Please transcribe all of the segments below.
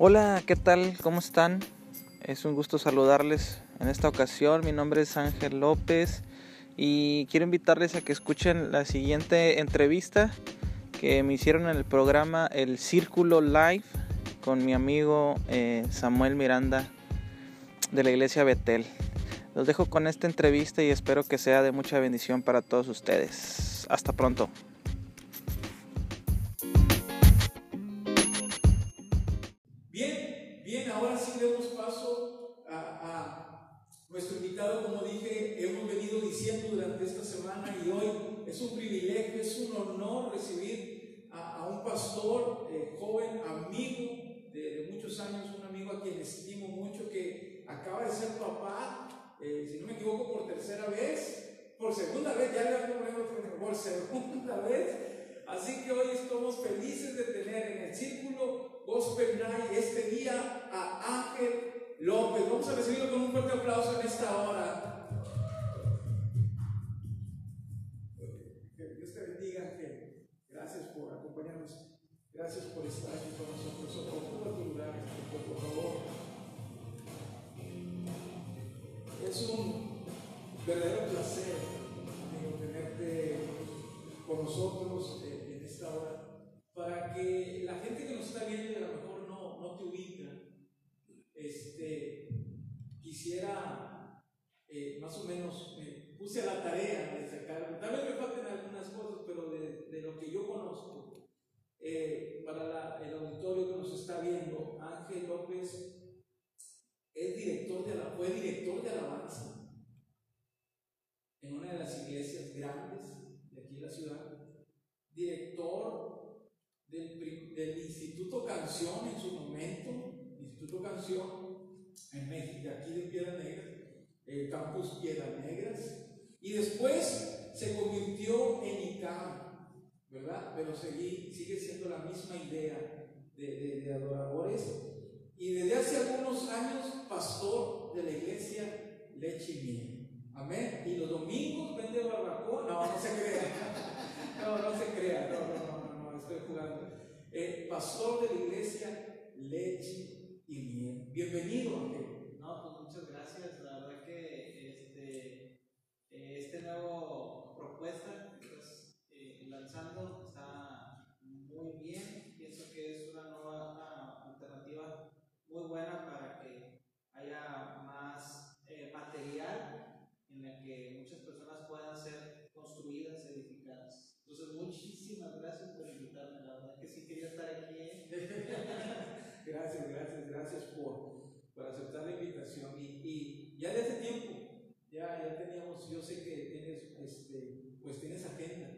Hola, ¿qué tal? ¿Cómo están? Es un gusto saludarles en esta ocasión. Mi nombre es Ángel López y quiero invitarles a que escuchen la siguiente entrevista que me hicieron en el programa El Círculo Live con mi amigo eh, Samuel Miranda de la iglesia Betel. Los dejo con esta entrevista y espero que sea de mucha bendición para todos ustedes. Hasta pronto. Diciendo durante esta semana y hoy es un privilegio, es un honor recibir a, a un pastor eh, joven, amigo de, de muchos años, un amigo a quien estimo mucho, que acaba de ser papá, eh, si no me equivoco, por tercera vez, por segunda vez, ya le hablo por segunda vez. Así que hoy estamos felices de tener en el círculo Gospel Night este día a Ángel López. Vamos a recibirlo con un fuerte aplauso en Leche y Miel. Amén. Y los domingos vende barbacoa. No, no se crea. No, no se crea. No, no, no, no, estoy jugando. Eh, pastor de la iglesia Leche y Miel. Bienvenido, Ángel. No, pues muchas gracias. La verdad que este, eh, este nuevo propuesta que eh, lanzando está muy bien. Pienso que es una nueva ah, alternativa muy buena para que haya más eh, material en el que muchas personas puedan ser construidas, edificadas. Entonces, muchísimas gracias por invitarme. La verdad que sí quería estar aquí. ¿eh? Gracias, gracias, gracias por, por aceptar la invitación. Y, y ya de hace tiempo, ya, yo sé que tienes, este, pues tienes agenda,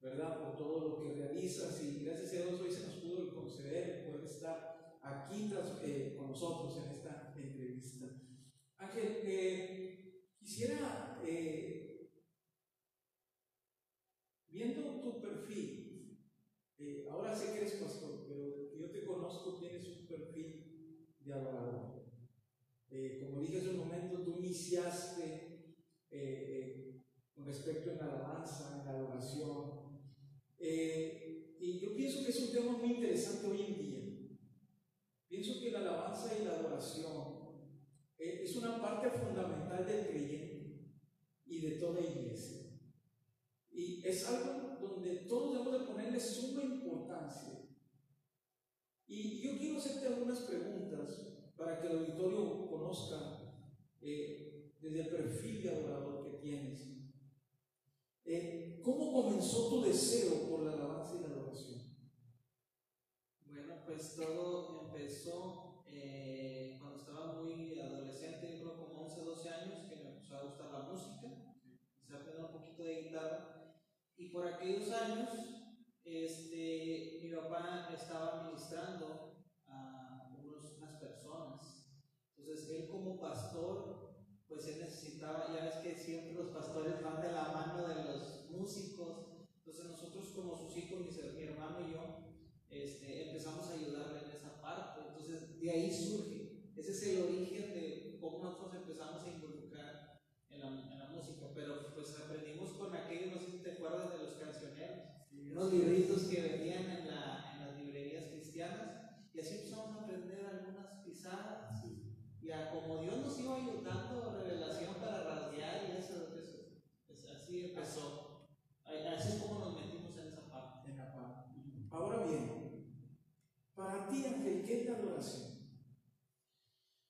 ¿verdad? Por todo lo que realizas y gracias a Dios hoy se nos pudo conceder poder estar aquí eh, con nosotros en esta entrevista. Ángel, eh, quisiera, eh, viendo tu perfil, ahora sé que eres pastor, pero yo te conozco, tienes un perfil de adorador. Como dije hace un momento, tú iniciaste respecto en la alabanza, en la adoración. Eh, y yo pienso que es un tema muy interesante hoy en día. Pienso que la alabanza y la adoración eh, es una parte fundamental del creyente y de toda iglesia. Y es algo donde todos debemos de ponerle suma importancia. Y yo quiero hacerte algunas preguntas para que el auditorio conozca eh, desde el perfil de adorador que tienes. Eh, ¿Cómo comenzó tu deseo por la alabanza y la adoración? Bueno, pues todo empezó eh, cuando estaba muy adolescente, yo creo como 11, 12 años, que me empezó a gustar la música, empecé a aprender un poquito de guitarra, y por aquellos años, este, mi papá estaba ministrando a unos- unas personas, entonces él como pastor, pues él necesitaba, ya ves que siempre los pastores van de la mano hermano y yo este, empezamos a ayudarle en esa parte. Entonces, de ahí surge. Ese es el origen de cómo nosotros empezamos a involucrar en la, en la música. Pero pues aprendimos con aquellos, no sé si te acuerdas de los cancioneros, sí, unos sí. libritos que vendían en, la, en, las librerías cristianas. Y así empezamos a aprender algunas pisadas. Sí. Y a, como Dios nos iba ayudando, adoración?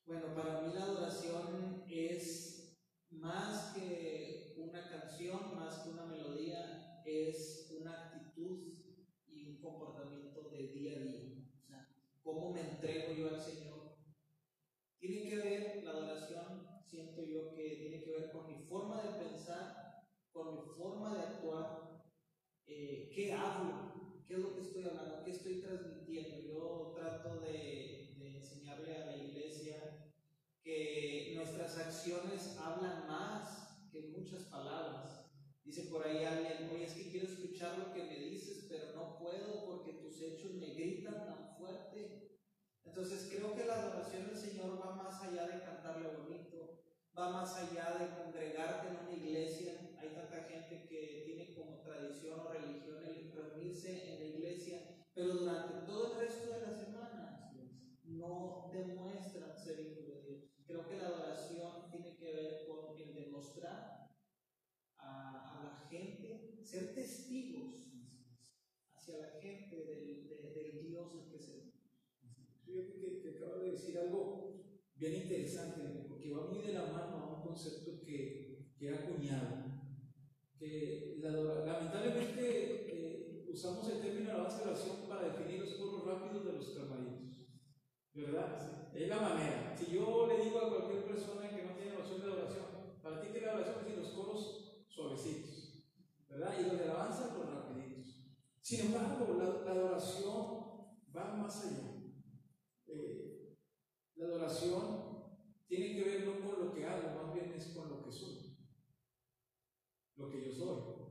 Bueno, para mí la adoración es más que una canción, más que una melodía, es una actitud y un comportamiento de día a día. O sea, cómo me entrego yo al Señor. Tiene que ver, la adoración, siento yo que tiene que ver con mi forma de pensar, con mi forma de actuar, eh, qué hablo, qué es lo que estoy hablando, qué estoy transmitiendo. Yo trato de, de enseñarle a la iglesia que nuestras acciones hablan más que muchas palabras. Dice por ahí alguien, oye, es que quiero escuchar lo que me dices, pero no puedo porque tus hechos me gritan tan fuerte. Entonces creo que la adoración del Señor va más allá de cantarle bonito, va más allá de congregarte en una iglesia. Hay tanta gente que tiene como tradición o religión el reunirse en la iglesia, pero durante todo el resto de la semana no demuestran ser ser testigos hacia la gente del, de- del Dios en que se Fíjate que, que acabas de decir algo bien interesante, porque va muy de la mano a un concepto que, que he acuñado. Que la lamentablemente eh, usamos el término alabanza oración para definir los coros rápidos de los carmelitos. ¿Verdad? Es la manera. Si yo le digo a cualquier persona que no tiene noción de adoración, para ti que la oración es los coros suavecitos, Y los de alabanza, los rapiditos. Sin embargo, la, la adoración va más allá. Eh, la adoración tiene que ver no con lo que hago, más bien es con lo que soy, lo que yo soy.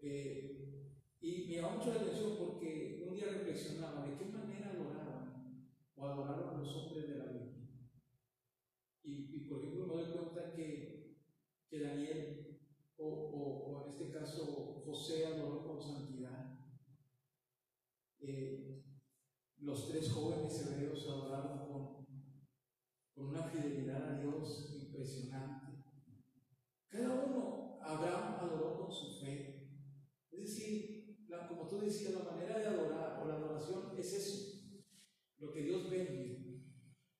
Eh, y me llama mucho la atención porque un día reflexionaba de qué manera adoraban o adoraron los hombres de la Biblia. Y, y, por ejemplo, me doy cuenta que, que Daniel, este caso José, adoró con santidad. Eh, los tres jóvenes hebreos adoraron con, con una fidelidad a Dios impresionante. Cada uno, Abraham adoró con su fe. Es decir, la- como tú decías, la manera de adorar o la adoración es eso, lo que Dios ve en mí,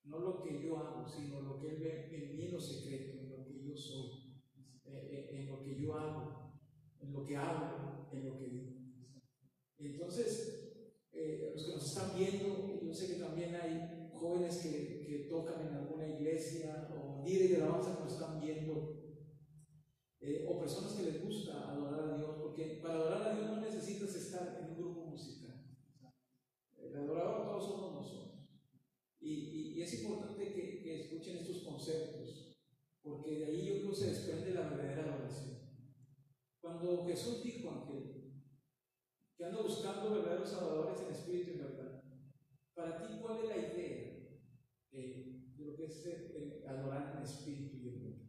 no lo que yo hago, sino lo que Él ve en mí en lo secreto, en lo que yo soy, eh, eh, en lo que yo hago, en lo que hago, en lo que digo. Entonces, eh, los que nos están viendo, yo sé que también hay jóvenes que, que tocan en alguna iglesia o líderes de alabanza que nos están viendo, eh, o personas que les gusta adorar a Dios, porque para adorar a Dios no necesitas estar en un grupo musical. El adorador todos somos nosotros. Y, y- y es importante que, que escuchen estos conceptos, porque de ahí yo creo que se desprende la verdadera adoración. Cuando Jesús dijo, Ángel, que anda buscando verdaderos adoradores en espíritu y en verdad. Para ti, ¿cuál es la idea de lo que es eh, adorar en espíritu y en verdad?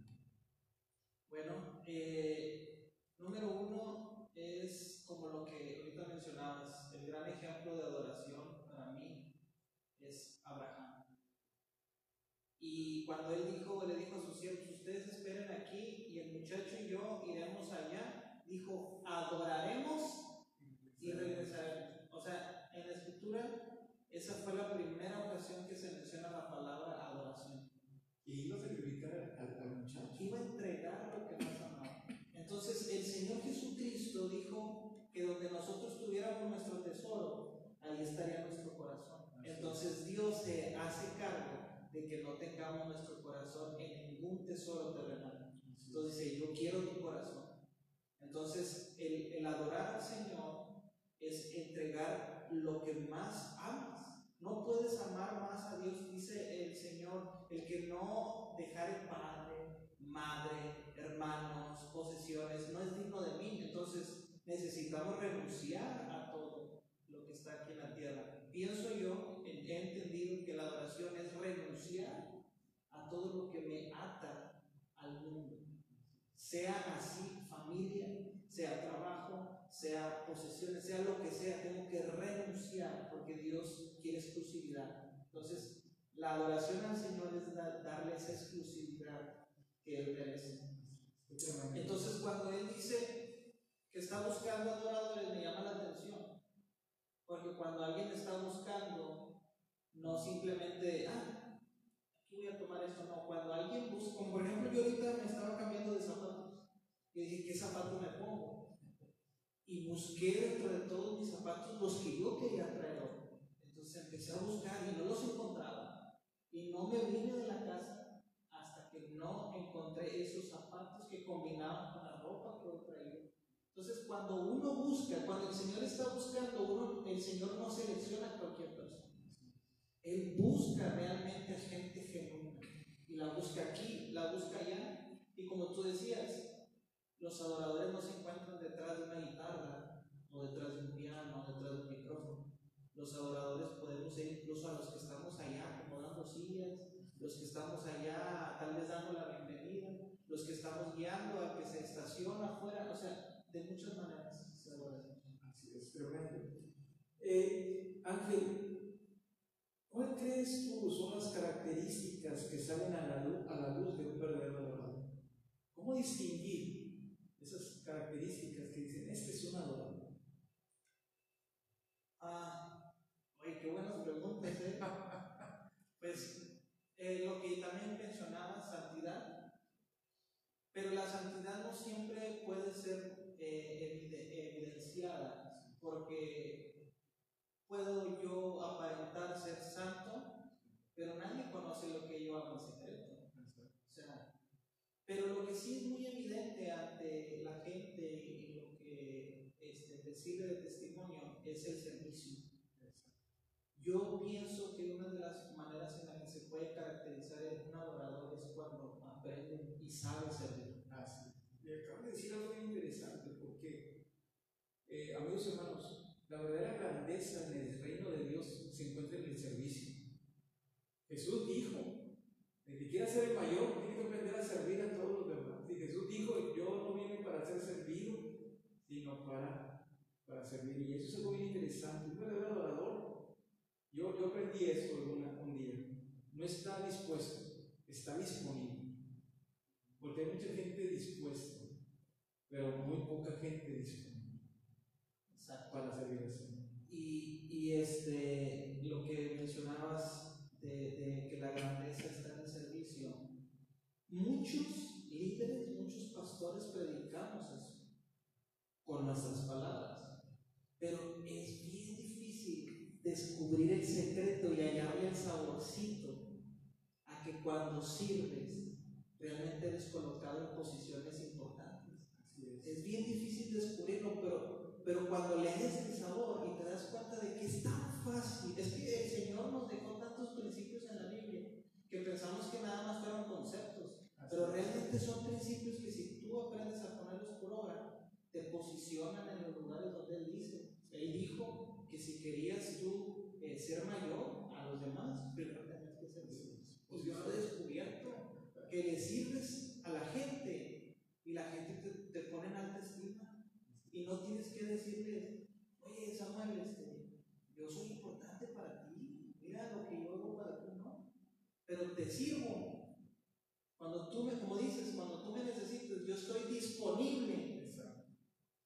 Bueno, eh, número uno es como lo que ahorita mencionabas, el gran ejemplo de adoración para mí es Abraham. Y cuando él dijo, le dijo a sus siervos, ustedes esperen aquí y el muchacho y yo iremos allá, dijo, adoraremos y regresaremos. O sea, en la escritura, esa fue la primera ocasión que se menciona la palabra adoración. Y iba a sacrificar al, al- al muchacho. Iba a entregar lo que más amaba. Entonces, el Señor Jesucristo dijo que donde nosotros tuviéramos nuestro tesoro, ahí estaría nuestro corazón. Entonces, Dios se hace cargo de que no tengamos nuestro corazón en ningún tesoro terrenal. Entonces dice, yo quiero tu corazón. Entonces, el, el adorar al Señor es entregar lo que más amas. No puedes amar más a Dios, dice el Señor, el que no dejare padre, madre, hermanos, posesiones, no es digno de mí. Entonces necesitamos renunciar a todo lo que está aquí en la tierra. Pienso yo, he entendido que la adoración es renunciar a todo lo que me ata al mundo. Sea así familia, sea trabajo, sea posesiones, sea lo que sea, tengo que renunciar porque Dios quiere exclusividad. Entonces, La adoración al Señor es darle esa exclusividad que Él merece. Entonces, cuando Él dice que está buscando adoradores, me llama la atención. Porque cuando alguien está buscando, no simplemente, ah, voy a tomar esto, no. Cuando alguien busca, como por ejemplo, yo ahorita me estaba cambiando de zapatos. Y dije, ¿qué zapato me pongo? Y busqué dentro de todos mis zapatos los que yo quería traer. Entonces empecé a buscar y no los encontraba. Y no me vine de la casa hasta que no encontré esos zapatos que combinaban con la ropa que yo traía. Entonces, cuando uno busca, cuando el Señor está buscando, uno, el Señor no selecciona a cualquier persona. Él busca realmente gente genuina. Y la busca aquí, la busca allá. Y como tú decías, los adoradores no se encuentran detrás de una guitarra, o detrás de un piano, o detrás de un micrófono. Los adoradores podemos ir incluso a los que estamos allá acomodando sillas, los que estamos allá tal vez dando la bienvenida, los que estamos guiando a que se estaciona afuera, o sea, de muchas maneras se es, tremendo. Eh, Ángel, ¿cuál crees tú son las características que salen a la luz, a la luz de un verdadero adorador? ¿Cómo distinguir esas características que dicen, este es un adorador? Ah, oye, qué buenas preguntas, ¿eh? pues eh, lo que también mencionaba, santidad, pero la santidad no siempre puede ser eh, evidenciada, porque puedo yo aparentar ser santo, pero nadie conoce O sea, pero lo que sí es muy evidente ante la gente y lo que este, sirve de testimonio es el servicio. Yo pienso que una de las maneras en las que se puede caracterizar un adorador es cuando aprende y sabe servir. Así. Y acabo de decir algo muy interesante porque, eh, amigos hermanos, la verdadera grandeza en el reino de Dios se encuentra en el servicio. Jesús dijo, quiera ser el mayor tiene que aprender a servir a todos los demás. Y Jesús dijo, yo no vine para ser servido, sino para, para servir. Y eso es algo muy interesante. Un verdadero adorador, yo, yo aprendí eso un día. No está dispuesto, está disponible. Porque hay mucha gente dispuesta, pero muy poca gente disponible para servir al Señor. Y, y este, lo que mencionabas de, que la grandeza está en el servicio. Muchos líderes, muchos pastores predicamos eso con nuestras palabras, pero es bien difícil descubrir el secreto y hallarle el saborcito a que cuando sirves realmente eres colocado en posiciones importantes. Es bien difícil descubrirlo, pero pero cuando le des el sabor y te das cuenta de que es tan fácil, es que el Señor nos dejó tantos principios en la Biblia que pensamos que nada más fueron conceptos, pero realmente son principios que si tú aprendes a ponerlos por obra, te posicionan en los lugares donde Él dice. Él dijo que si querías tú eh, ser mayor a los demás, primero tenías que ser. Pues yo he descubierto que le sirves a la gente y la gente te, te pone en alta estima y no tienes que decirles, oye Samuel, este, yo soy importante para ti, mira lo que yo hago para ti, no. Pero te sirvo. Cuando tú me, como dices, cuando tú me necesites, yo estoy disponible.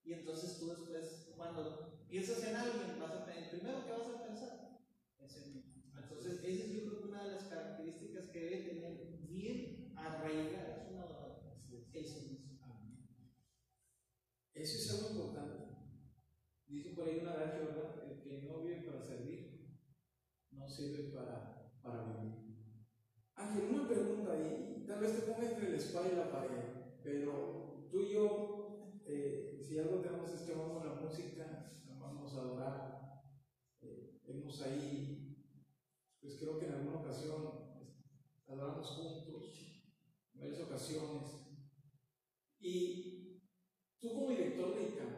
Y entonces tú después, cuando piensas en alguien, vas a, el primero que vas a pensar es en mí. Entonces, esa es yo creo que una de las características que debe tener bien arraigadas una el servicio. Eso es algo importante. Dice por ahí una adagio, ¿verdad? El que no vive para servir, no sirve para, para vivir. Ángel, una pregunta ahí, tal vez te ponga entre la espalda y la pared, pero tú y yo, eh, si algo tenemos es que amamos la música, amamos adorar, eh, ahí, pues creo que en alguna ocasión pues, adoramos juntos, en varias ocasiones, y Tú como director de ICAM,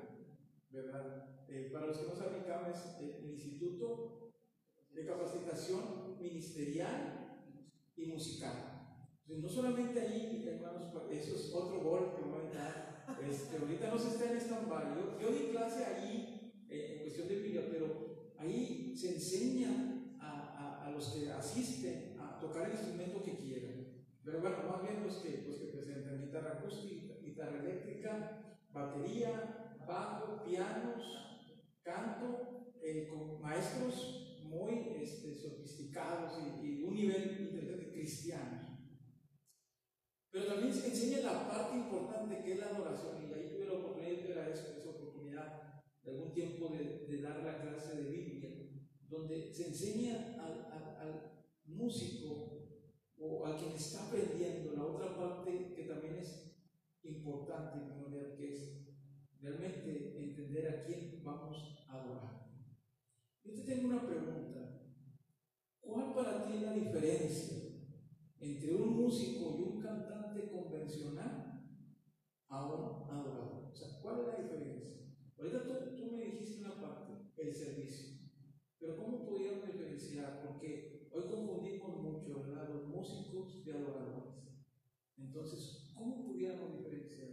¿verdad? Eh, para los que no saben, ICAM es el Instituto de Capacitación Ministerial y Musical. No solamente ahí, hermanos, eso es otro gol que voy a dar. Este, ahorita no se está en stand-by. Yo, di clase ahí eh, en cuestión de video, pero ahí se enseña a, a, a los que asisten a tocar el instrumento que quieran. Pero bueno, más bien los que, los que presentan guitarra acústica, guitarra eléctrica, batería, bajo, pianos, canto, eh, con maestros muy este, sofisticados y, y, un nivel interesante cristiano. Pero también se enseña la parte importante que es la adoración, y ahí tuve la oportunidad de esa, esa oportunidad de algún tiempo de, dar la clase de Biblia, donde se enseña al, al, al músico o a quien está aprendiendo la otra parte que también es importante, que es realmente entender a quién vamos a adorar. Yo te tengo una pregunta. ¿Cuál para ti es la diferencia entre un músico y un cantante convencional a un adorador? O sea, ¿cuál es la diferencia? Ahorita tú, tú me dijiste una parte, el servicio. Pero ¿cómo pudiéramos diferenciar? Porque hoy confundimos mucho ¿verdad? los músicos de adoradores. Entonces, ¿cómo pudiéramos diferenciar?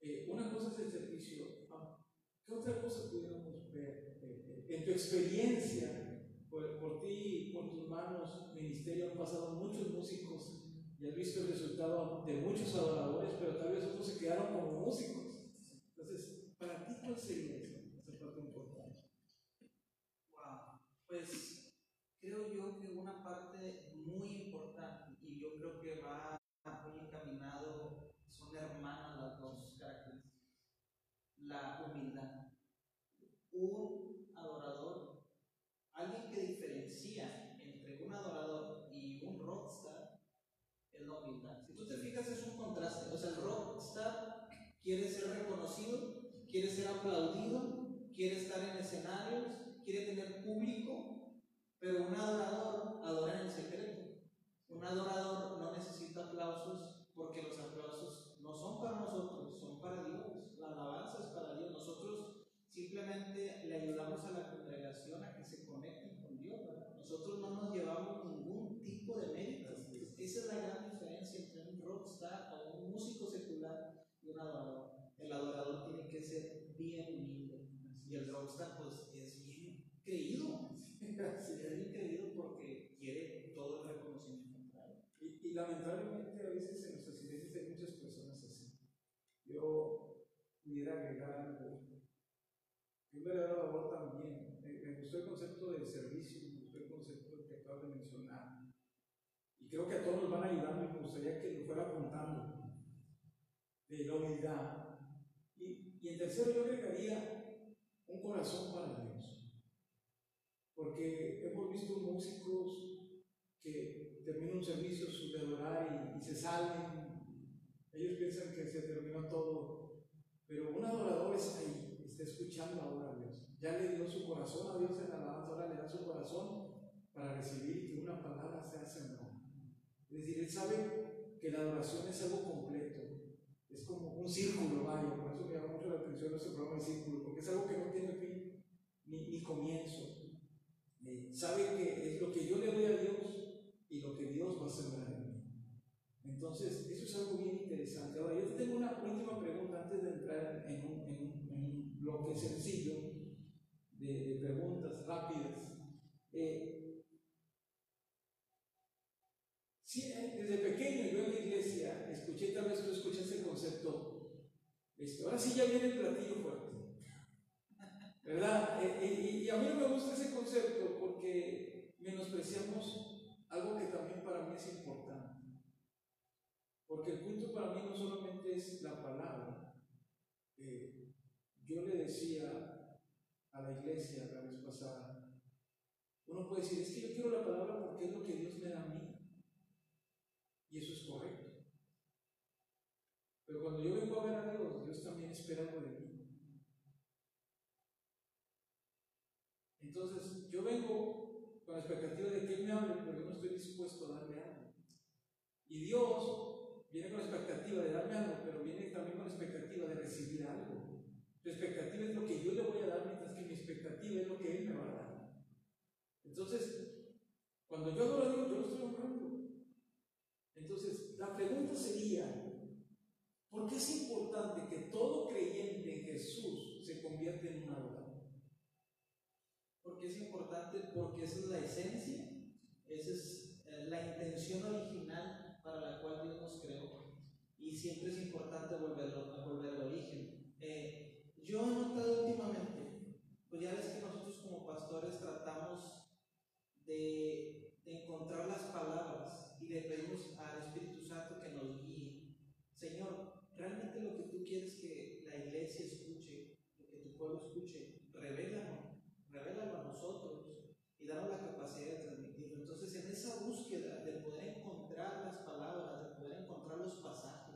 Eh, una cosa es el servicio. Ah, ¿Qué otra cosa pudiéramos ver? Eh, en tu experiencia, por, por ti, por tus manos, ministerio, han pasado muchos músicos y has visto el resultado de muchos adoradores, pero tal vez otros se quedaron como músicos. Entonces, ¿para ti cuál sería esa, parte importante? Wow, pues creo yo que una parte muy importante, y yo creo que va muy encaminado, son hermanas las dos características. La humildad. Un adorador, alguien que diferencia entre un adorador y un rockstar, es la humildad. Si tú te fijas, es un contraste. O sea, el rockstar quiere ser reconocido, quiere ser aplaudido, quiere estar en escenarios, quiere tener público, pero un adorador adora en secreto. Un adorador no necesita aplausos porque los aplausos no son para nosotros, son para Dios. La alabanza es para Dios. Nosotros simplemente le ayudamos a la congregación a que se conecten con Dios. Nosotros no nos llevamos ningún tipo de méritos. Esa es la gran diferencia entre un rockstar o un músico secular y un adorador. El adorador tiene que ser bien humilde y el rockstar pues es bien creído. es bien creído porque quiere todo el reconocimiento. Y, y, lamentablemente a veces en nuestras iglesias hay muchas personas así. Yo pudiera agregar algo. Un verdadero labor también. Me, me, gustó el concepto del servicio, me gustó el concepto que acabo de mencionar. Y creo que a todos nos van ayudando y me gustaría que lo fuera apuntando. De la humildad. Y, en tercero yo agregaría un corazón para Dios. Porque hemos visto músicos que terminan un servicio de adorar y, se salen. Ellos piensan que se terminó todo. Pero un adorador está ahí, está escuchando ahora a Dios. Ya le dio su corazón a Dios en la alabanza, ahora le da su corazón para recibir que una palabra sea sembrada. Es decir, él sabe que la adoración es algo completo. Es como un círculo, vaya. Por eso me llama mucho la atención ese programa de círculo, porque es algo que no tiene fin ni, ni comienzo. Eh, sabe que es lo que yo le doy a Dios y lo que Dios va a sembrar en mí. Entonces, eso es algo bien interesante. Ahora, yo te tengo una última pregunta antes de entrar en un, en un, en un bloque sencillo de, de preguntas rápidas. Eh, sí, desde pequeño yo en la iglesia escuché, tal vez tú escuchaste el concepto, ya viene el platillo fuerte. ¿Verdad? Eh, y, y a mí no me gusta ese concepto porque menospreciamos algo que también para mí es importante. Porque el culto para mí no solamente es la palabra. Eh, yo le decía a la iglesia la vez pasada, uno puede decir, es que yo quiero la palabra porque es lo que Dios me da a mí. Y eso es correcto. Pero cuando yo vengo a ver a Dios, Dios también espera algo de mí. Entonces, yo vengo con la expectativa de que Él me hable, pero yo no estoy dispuesto a darle algo. Y Dios viene con la expectativa de darme algo, pero viene también con la expectativa de recibir algo. La expectativa es lo que yo le voy a dar, mientras que mi expectativa es lo que Él me va a dar. Entonces, cuando yo adoro a Dios, yo lo estoy honrando. Entonces, la pregunta sería, ¿por qué es importante que todo creyente en Jesús se convierta en un adorador? porque es importante, porque esa es la esencia, esa es la intención original para la cual Dios nos creó. Y siempre es importante volverlo, volver al origen. Eh, yo he notado últimamente, pues ya ves que nosotros como pastores tratamos de, de encontrar las palabras y le pedimos al Espíritu Santo que nos guíe. Señor, realmente lo que tú quieres que la iglesia escuche, lo que tu pueblo escuche, revélalo, revélalo a nosotros y danos la capacidad de transmitirlo. Entonces, en esa búsqueda de poder encontrar las palabras, de poder encontrar los pasajes,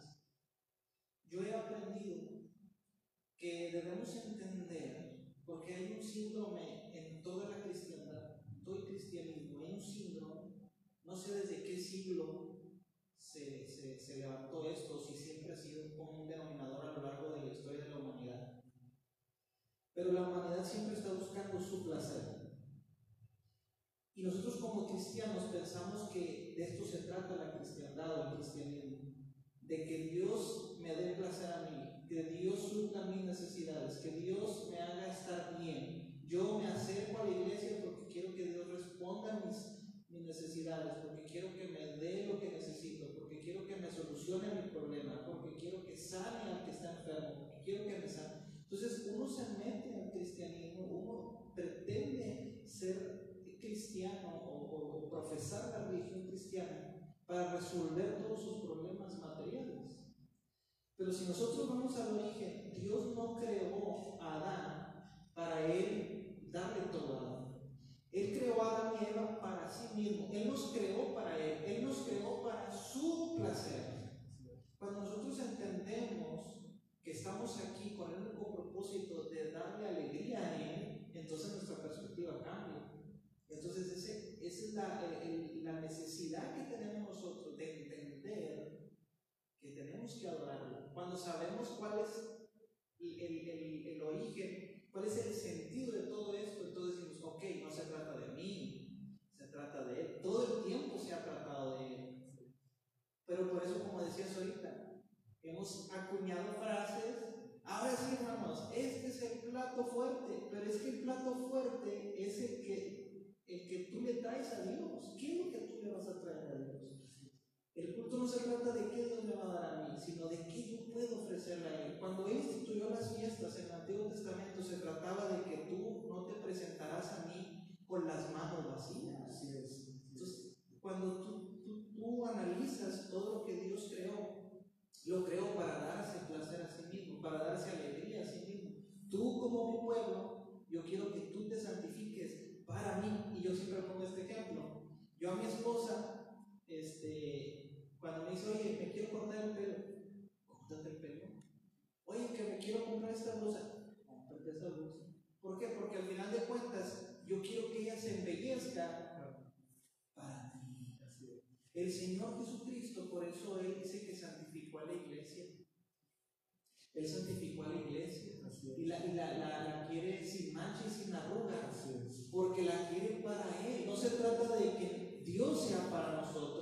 yo he aprendido que debemos entender, porque hay un síndrome en toda la cristiandad, todo el cristianismo, hay un síndrome, no sé desde qué siglo se, se, se levantó esto, si siempre ha sido un común denominador a lo largo de la historia de la humanidad. Pero la humanidad siempre está buscando su placer. Y nosotros como cristianos pensamos que de esto se trata la cristiandad o el cristianismo, de que Dios me dé placer a mí, que Dios supla mis necesidades, que Dios me haga estar bien. Yo me acerco a la iglesia porque quiero que Dios responda a mis, mis necesidades, porque quiero que me dé lo que necesito, porque quiero que me solucione mi problema, porque quiero que sane al que está enfermo, porque quiero que me sane. Entonces uno se mete al cristianismo, uno pretende ser cristiano o, profesar la religión cristiana para resolver todos sus problemas materiales. Pero si nosotros vamos al origen, Dios no creó a Adán para él darle todo. Él creó a Adán y Eva para sí mismo. Él nos creó para él. Él nos creó para su placer. Cuando nosotros entendemos que estamos aquí con el único propósito de darle alegría a Él, entonces nuestra perspectiva cambia. Entonces, ese, esa es la, el, la, necesidad que tenemos nosotros de entender que tenemos que adorarlo. Cuando sabemos cuál es el, el, el, origen, cuál es el sentido de todo esto, entonces decimos, ok, no se trata de mí, se trata de Él. Todo el tiempo se ha tratado de Él. Pero por eso, como decías ahorita, hemos acuñado frases Ahora sí, hermanos, este es el plato fuerte, pero es que el plato fuerte es el que el que tú le traes a Dios. ¿Qué es lo que tú le vas a traer a Dios? El culto no se trata de qué Dios me va a dar a mí, sino de qué yo puedo ofrecerle a Él. Cuando Él instituyó las fiestas en el Antiguo Testamento, se trataba de que tú no te presentarás a mí con las manos vacías. Así es. Entonces, cuando tú, tú, tú analizas todo lo que Dios creó, lo creó para darse placer a sí mismo, para darse alegría a sí mismo. Tú como mi pueblo, yo quiero que tú te santifiques para mí. Y yo siempre pongo este ejemplo. Yo a mi esposa, este, cuando me dice, oye, me quiero cortar el pelo, córtate el pelo. Oye, que me quiero comprar esta blusa, cómprate esa blusa. ¿Por qué? Porque al final de cuentas, yo quiero que ella se embellezca para ti. El Señor Jesucristo, por eso Él dice que santificó a la iglesia. Él santificó a la iglesia y, la, y la, la, la, quiere sin mancha y sin arrugas, porque la quiere para Él. No se trata de que Dios sea para nosotros,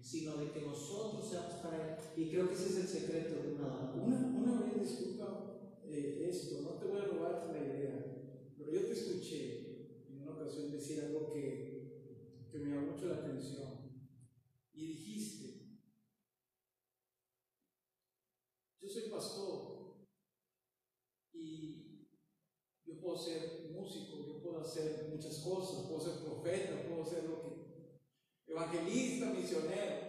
sino de que nosotros seamos para Él. Y creo que ese es el secreto de una Una, una vez, disculpa eh, esto, no te voy a robar la idea, pero yo te escuché en una ocasión decir algo que, que me llamó mucho la atención. Y dijiste, yo soy pastor y yo puedo ser músico, yo puedo hacer muchas cosas, puedo ser profeta, puedo ser lo que evangelista, misionero.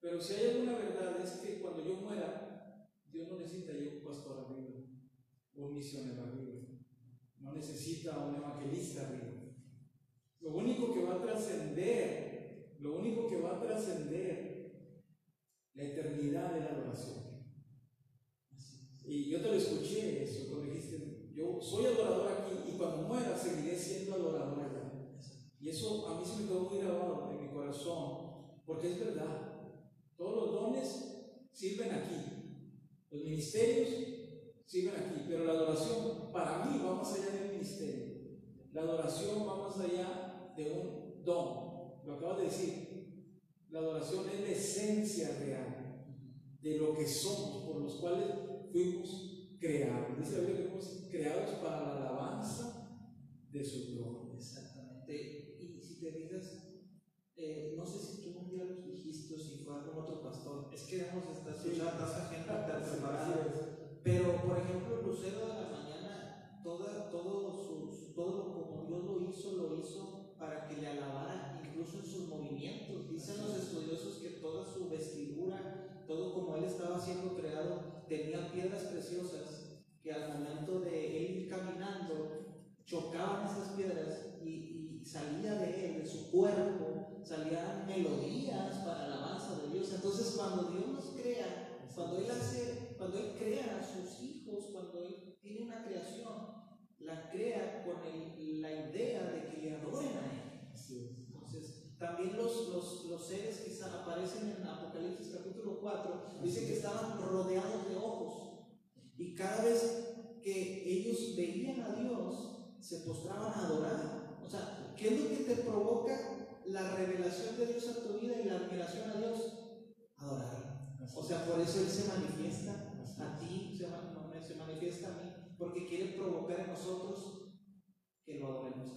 Pero si hay alguna verdad es que cuando yo muera, Dios no necesita yo un pastor arriba, un misionero arriba, no necesita un evangelista arriba. Lo único que va a trascender, lo único que va a trascender la eternidad de la adoración. Y yo te lo escuché eso, cuando dijiste, yo soy adorador aquí y cuando muera seguiré siendo adorador. Y eso a mí se me quedó muy grabado en mi corazón, porque es verdad. Todos los dones sirven aquí, los ministerios sirven aquí, pero la adoración para mí va más allá del ministerio. La adoración va más allá de un don. Lo acabo de decir. La adoración es la esencia real de lo que somos, por los cuales fuimos creados. Dice la Biblia fuimos creados para la alabanza de su gloria. Exactamente. Y si te fijas, eh, no sé si tú un día los algún otro pastor, es que hemos estado escuchando a tanta gente tan preparada. Pero, por ejemplo, el lucero de la mañana, toda, todo, sus, todo como Dios lo hizo, lo hizo para que le alabara, incluso en sus movimientos. Dicen los estudiosos que toda su vestidura, todo como él estaba siendo creado, tenía piedras preciosas que al momento de él ir caminando, chocaban esas piedras y, salía de él, de su cuerpo, salían melodías para alabanza de Dios. Entonces cuando Dios nos crea, cuando Él hace, cuando Él crea a sus hijos, cuando Él tiene una creación, la crea con la idea de que le adoren a Él. Entonces, también los, los, los seres que aparecen en Apocalipsis capítulo 4, dice que estaban rodeados de ojos. Y cada vez que ellos veían a Dios, se postraban a adorar. O sea, ¿Qué es lo que te provoca la revelación de Dios a tu vida y la admiración a Dios? Adorar. O sea, por eso Él se manifiesta a ti, se, manifiesta a mí, porque quiere provocar en nosotros que lo adoremos.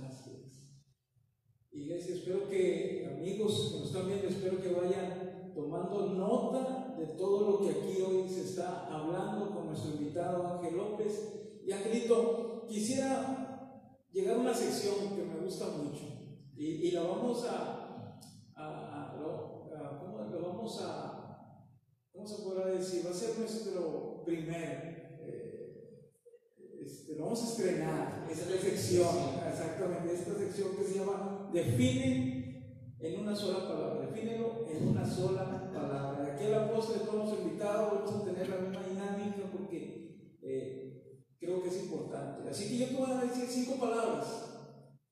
Iglesia, espero que, amigos que nos están viendo, espero que vayan tomando nota de todo lo que aquí hoy se está hablando con nuestro invitado Ángel López. Y Angelito, quisiera llegar a una sección que me gusta mucho y, la vamos a, a, ¿cómo lo vamos a, ¿cómo se podrá decir? Va a ser nuestro primer, eh, este, lo vamos a estrenar, esta sección, exactamente, esta sección que se llama Define en una sola palabra, defínelo en una sola palabra. Aquí el apóstol de todos los invitados, vamos a tener la misma dinámica porque eh, creo que es importante. Así que yo te voy a decir cinco palabras.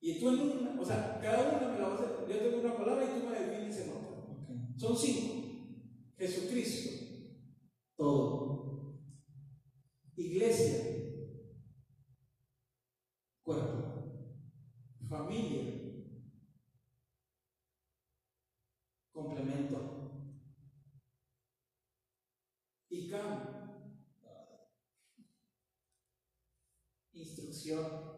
Y tú en una, o sea, cada una me la vas a. Yo tengo una palabra y tú me defines en otra. Son cinco. Jesucristo. Todo. Iglesia. Cuerpo. Familia. Complemento. Y campo. instrucción,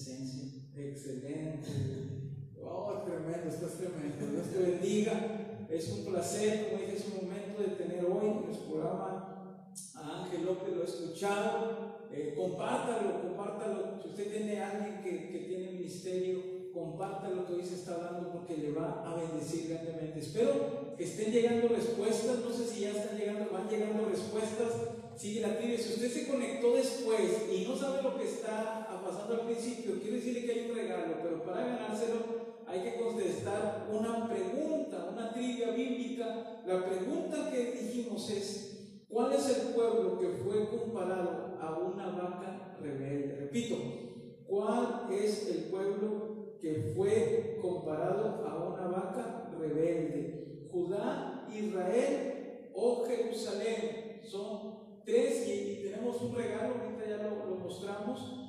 Excelente. Oh, tremendo, estás tremendo. Dios te bendiga. Es un placer, como dije hace un momento, de tener hoy en nuestro programa a Ángel López, lo he escuchado. Eh, compártalo, compártalo. Si usted tiene alguien que, que tiene ministerio, comparta lo que hoy se está hablando porque le va a bendecir grandemente. Espero que estén llegando respuestas. No sé si ya están llegando, van llegando respuestas sigue la. Si usted se conectó después y no sabe lo que está pasando al principio, quiero decirle que hay un regalo, pero para ganárselo hay que contestar una pregunta, una trivia bíblica. La pregunta que dijimos es, ¿cuál es el pueblo que fue comparado a una vaca rebelde? Repito, ¿cuál es el pueblo que fue comparado a una vaca rebelde? Judá, Israel o Jerusalén. Son tres y, tenemos un regalo, ahorita ya lo, mostramos,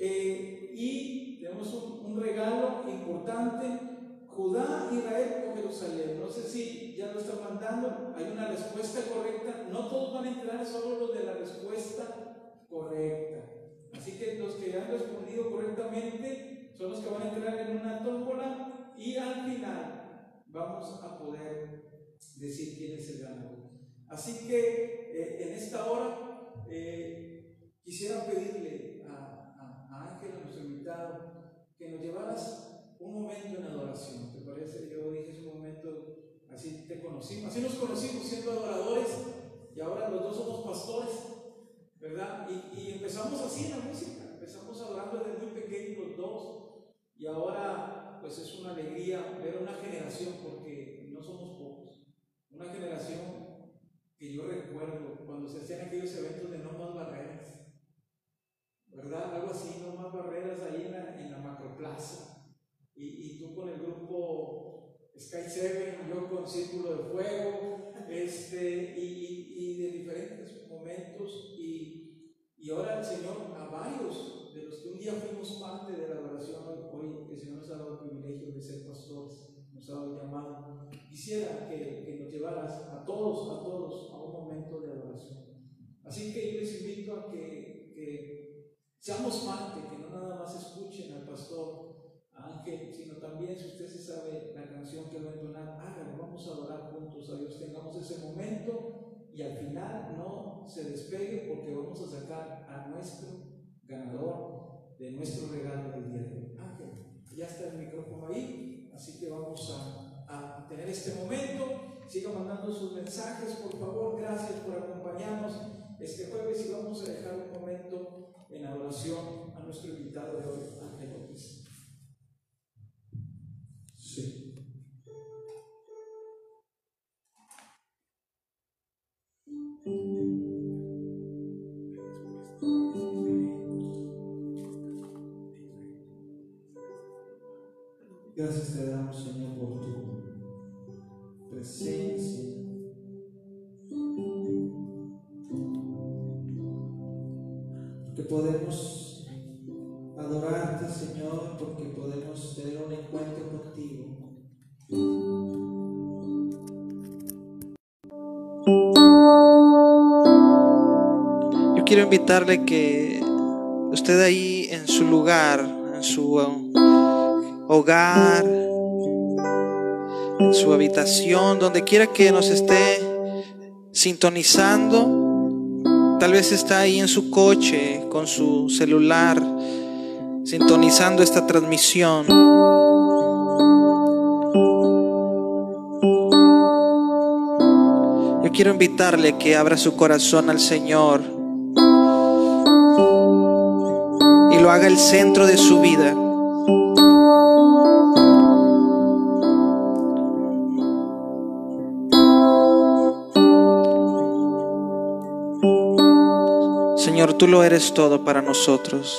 eh, y tenemos un, regalo importante, Judá, Israel o Jerusalén. No sé si ya lo están mandando, hay una respuesta correcta, no todos van a entrar, solo los de la respuesta correcta. Así que los que han respondido correctamente son los que van a entrar en una tómbola y al final vamos a poder decir quién es el ganador. Así que eh, en esta hora eh, quisiera pedirle a, Ángel, a nuestro invitado, que nos llevaras un momento en adoración. ¿Te parece? Yo dije ese momento, así te conocimos, así nos conocimos siendo adoradores y ahora los dos somos pastores, ¿verdad? Y, y empezamos así en la música, empezamos adorando desde muy pequeños los dos y ahora pues es una alegría ver una generación porque no somos pocos, una generación que yo recuerdo cuando se hacían aquellos eventos de no más barreras, ¿verdad? Algo así, no más barreras ahí en la, en la macroplaza. Y, y, tú con el grupo Sky Seven, yo con Círculo de Fuego, este, y, y, de diferentes momentos. Y, y ahora el Señor, a varios de los que un día fuimos parte de la adoración, hoy el Señor nos ha dado el privilegio de ser pastores nos ha dado llamado. Quisiera que, que, nos llevaras a todos, a todos, a un momento de adoración. Así que yo les invito a que, que seamos parte, que no nada más escuchen al pastor Ángel, sino también si usted se sabe la canción que va a entonar, hágalo, vamos a adorar juntos a Dios, tengamos ese momento y al final no se despegue porque vamos a sacar a nuestro ganador de nuestro regalo del día de hoy. Ángel, ya está el micrófono ahí, así que vamos a, a tener este momento. Siga mandando sus mensajes, por favor. Gracias por acompañarnos este jueves y vamos a dejar un momento en adoración a nuestro invitado de hoy, invitarle que usted ahí en su lugar, en su hogar, en su habitación, donde quiera que nos esté sintonizando, tal vez está ahí en su coche con su celular, sintonizando esta transmisión. Yo quiero invitarle que abra su corazón al Señor haga el centro de su vida. Señor, tú lo eres todo para nosotros.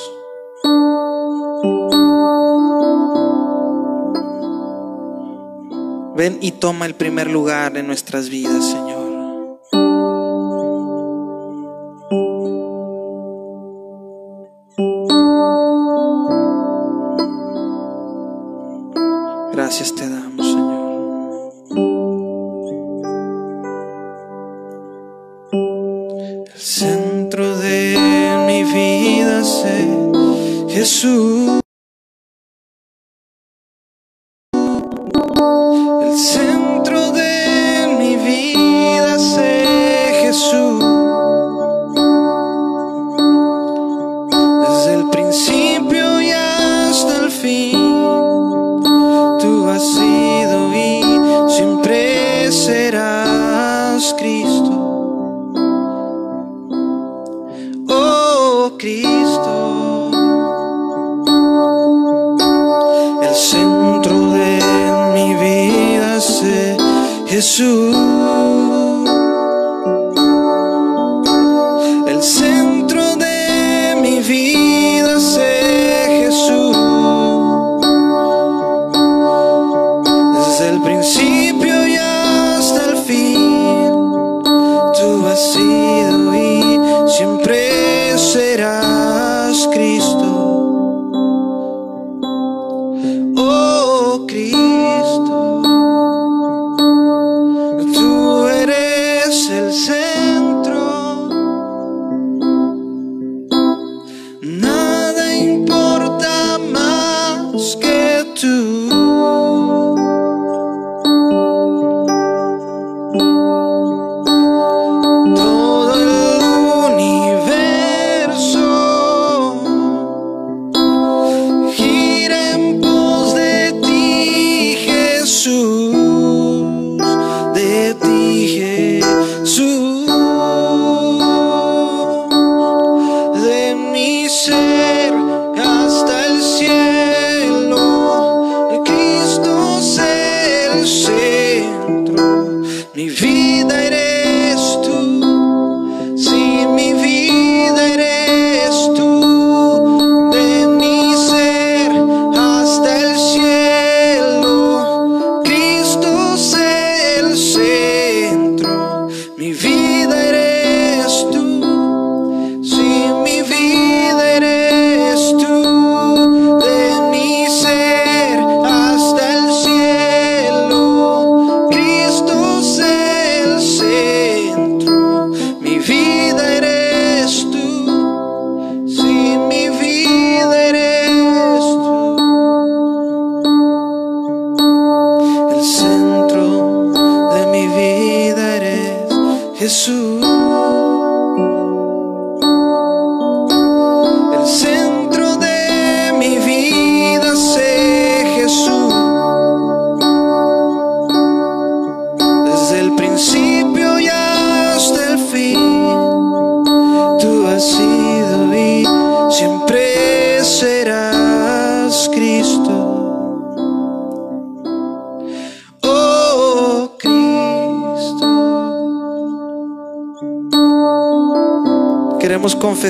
Ven y toma el primer lugar en nuestras vidas, Señor. Jesús. say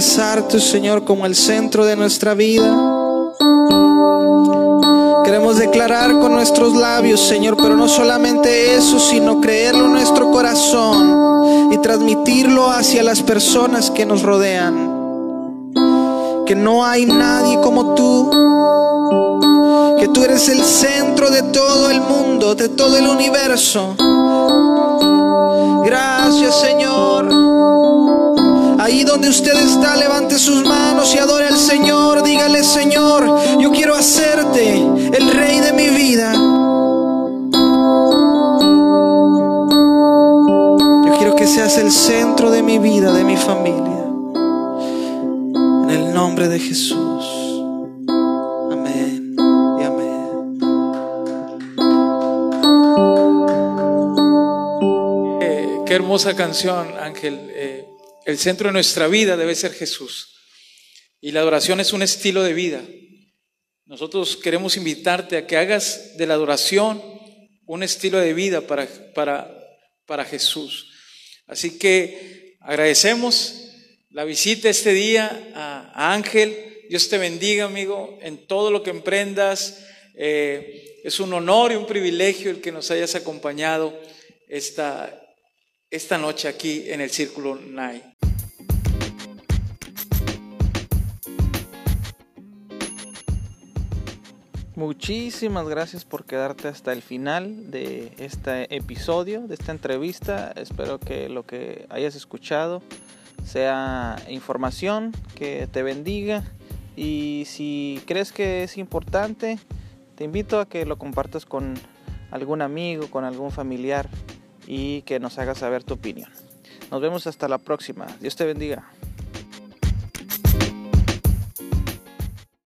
Señor, como el centro de nuestra vida. Queremos declarar con nuestros labios, Señor, pero no solamente eso, sino creerlo en nuestro corazón y transmitirlo hacia las personas que nos rodean. Que no hay nadie como tú. Que tú eres el centro de todo el mundo, de todo el universo. Gracias, Señor. Ahí donde usted está, levante sus manos y adore al Señor. Dígale, Señor, yo quiero hacerte el rey de mi vida. Yo quiero que seas el centro de mi vida, de mi familia. En el nombre de Jesús. Eh, qué hermosa canción, Ángel. El centro de nuestra vida debe ser Jesús. Y la adoración es un estilo de vida. Nosotros queremos invitarte a que hagas de la adoración un estilo de vida para, para, para Jesús. Así que agradecemos la visita este día a, Ángel. Dios te bendiga, amigo, en todo lo que emprendas. Eh, es un honor y un privilegio el que nos hayas acompañado esta, esta noche aquí en el Círculo Night. Muchísimas gracias por quedarte hasta el final de este episodio, de esta entrevista. Espero que lo que hayas escuchado sea información que te bendiga y si crees que es importante, te invito a que lo compartas con algún amigo, con algún familiar y que nos hagas saber tu opinión. Nos vemos hasta la próxima. Dios te bendiga.